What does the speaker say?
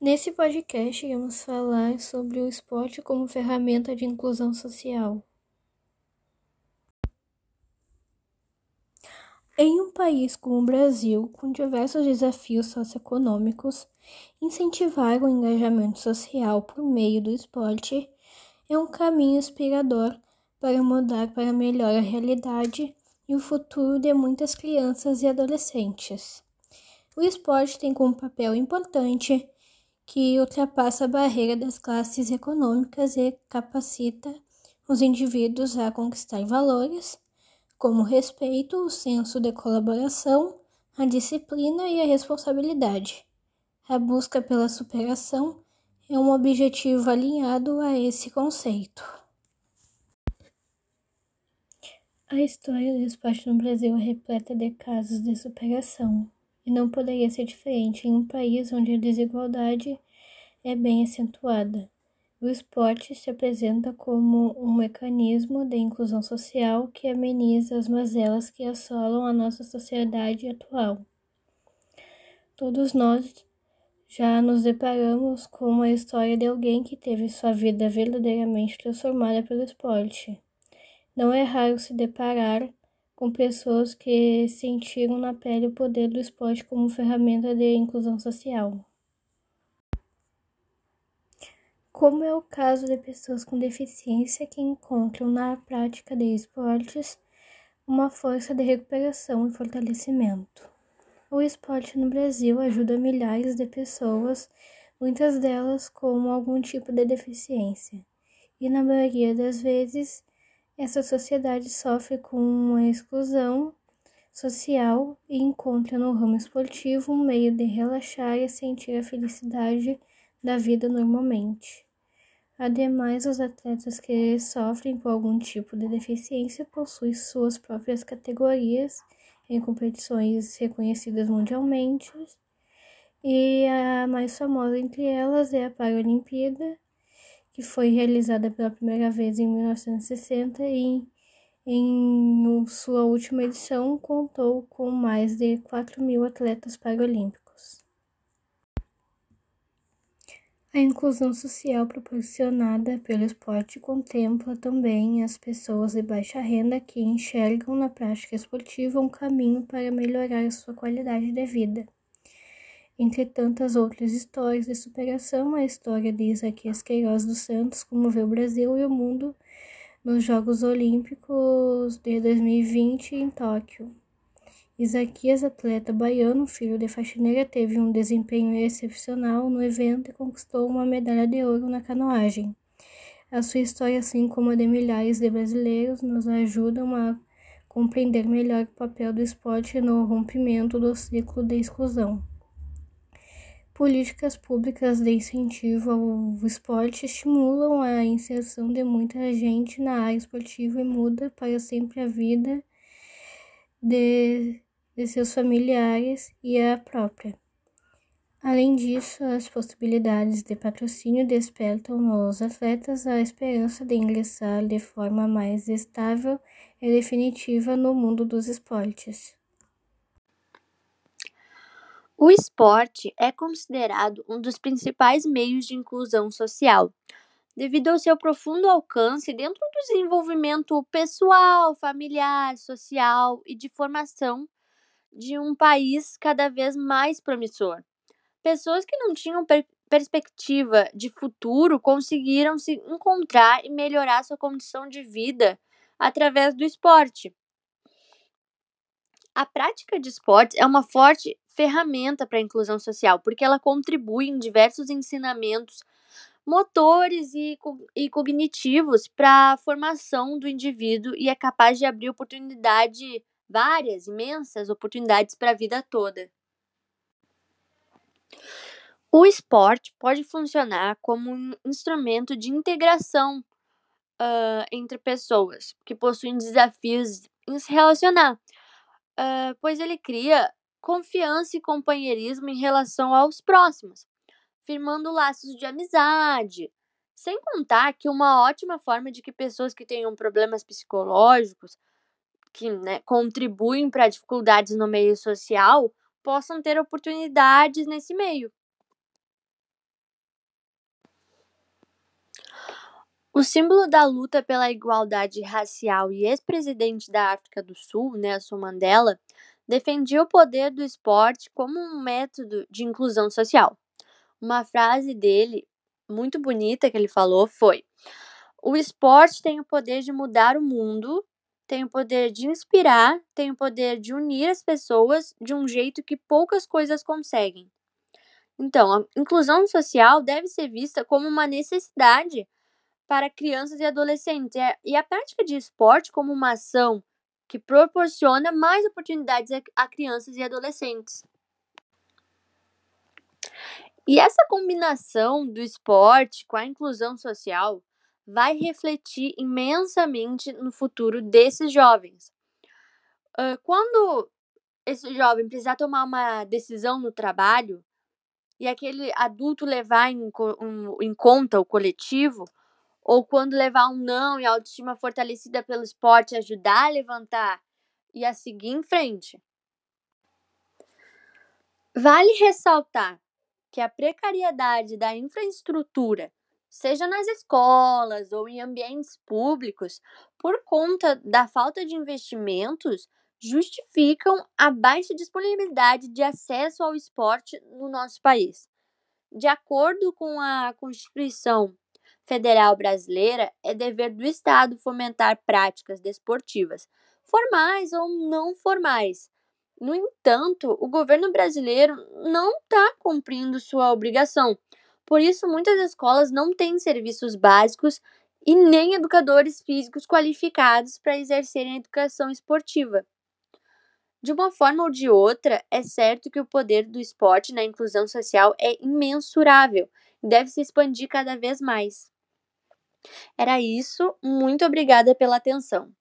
Nesse podcast, iremos falar sobre o esporte como ferramenta de inclusão social. Em um país como o Brasil, com diversos desafios socioeconômicos, incentivar o engajamento social por meio do esporte é um caminho inspirador para mudar para melhor a realidade e o futuro de muitas crianças e adolescentes. O esporte tem como papel importante que ultrapassa a barreira das classes econômicas e capacita os indivíduos a conquistar valores como o respeito, o senso de colaboração, a disciplina e a responsabilidade. A busca pela superação é um objetivo alinhado a esse conceito. A história do esporte no Brasil é repleta de casos de superação e não poderia ser diferente em um país onde a desigualdade é bem acentuada. O esporte se apresenta como um mecanismo de inclusão social que ameniza as mazelas que assolam a nossa sociedade atual. Todos nós já nos deparamos com a história de alguém que teve sua vida verdadeiramente transformada pelo esporte. Não é raro se deparar com pessoas que sentiram na pele o poder do esporte como ferramenta de inclusão social. Como é o caso de pessoas com deficiência que encontram na prática de esportes uma força de recuperação e fortalecimento. O esporte no Brasil ajuda milhares de pessoas, muitas delas com algum tipo de deficiência, e na maioria das vezes essa sociedade sofre com uma exclusão social e encontra no ramo esportivo um meio de relaxar e sentir a felicidade da vida normalmente. Ademais, os atletas que sofrem com algum tipo de deficiência possuem suas próprias categorias em competições reconhecidas mundialmente, e a mais famosa entre elas é a Paralimpíada, que foi realizada pela primeira vez em 1960 e em sua última edição contou com mais de 4 mil atletas paralímpicos. A inclusão social proporcionada pelo esporte contempla também as pessoas de baixa renda que enxergam na prática esportiva um caminho para melhorar sua qualidade de vida. Entre tantas outras histórias de superação, a história de Isaquias Queiroz dos Santos comoveu o Brasil e o mundo nos Jogos Olímpicos de 2020 em Tóquio. Isaquias, atleta baiano, filho de faxineira, teve um desempenho excepcional no evento e conquistou uma medalha de ouro na canoagem. A sua história, assim como a de milhares de brasileiros, nos ajudam a compreender melhor o papel do esporte no rompimento do ciclo de exclusão. Políticas públicas de incentivo ao esporte estimulam a inserção de muita gente na área esportiva e muda para sempre a vida de, de seus familiares e a própria. Além disso, as possibilidades de patrocínio despertam nos atletas a esperança de ingressar de forma mais estável e definitiva no mundo dos esportes. O esporte é considerado um dos principais meios de inclusão social, devido ao seu profundo alcance dentro do desenvolvimento pessoal, familiar, social e de formação de um país cada vez mais promissor. Pessoas que não tinham per perspectiva de futuro conseguiram se encontrar e melhorar sua condição de vida através do esporte. A prática de esportes é uma forte ferramenta para a inclusão social, porque ela contribui em diversos ensinamentos motores e, e cognitivos para a formação do indivíduo e é capaz de abrir oportunidade, várias, imensas oportunidades para a vida toda. O esporte pode funcionar como um instrumento de integração uh, entre pessoas que possuem desafios em se relacionar, uh, pois ele cria confiança e companheirismo em relação aos próximos, firmando laços de amizade. Sem contar que uma ótima forma de que pessoas que tenham problemas psicológicos, que né, contribuem para dificuldades no meio social, possam ter oportunidades nesse meio. O símbolo da luta pela igualdade racial e ex-presidente da África do Sul, Nelson Mandela, defendia o poder do esporte como um método de inclusão social. Uma frase dele, muito bonita, que ele falou foi: O esporte tem o poder de mudar o mundo, tem o poder de inspirar, tem o poder de unir as pessoas de um jeito que poucas coisas conseguem. Então, a inclusão social deve ser vista como uma necessidade para crianças e adolescentes, e a prática de esporte como uma ação que proporciona mais oportunidades a crianças e adolescentes. E essa combinação do esporte com a inclusão social vai refletir imensamente no futuro desses jovens. quando esse jovem precisar tomar uma decisão no trabalho e aquele adulto levar em, conta o coletivo, ou quando levar um não e a autoestima fortalecida pelo esporte ajudar a levantar e a seguir em frente. Vale ressaltar que a precariedade da infraestrutura, seja nas escolas ou em ambientes públicos, por conta da falta de investimentos, justificam a baixa disponibilidade de acesso ao esporte no nosso país. De acordo com a Constituição Federal Brasileira, é dever do Estado fomentar práticas desportivas, formais ou não formais. No entanto, o governo brasileiro não está cumprindo sua obrigação. Por isso, muitas escolas não têm serviços básicos e nem educadores físicos qualificados para exercerem a educação esportiva. De uma forma ou de outra, é certo que o poder do esporte na inclusão social é imensurável e deve se expandir cada vez mais. Era isso, muito obrigada pela atenção.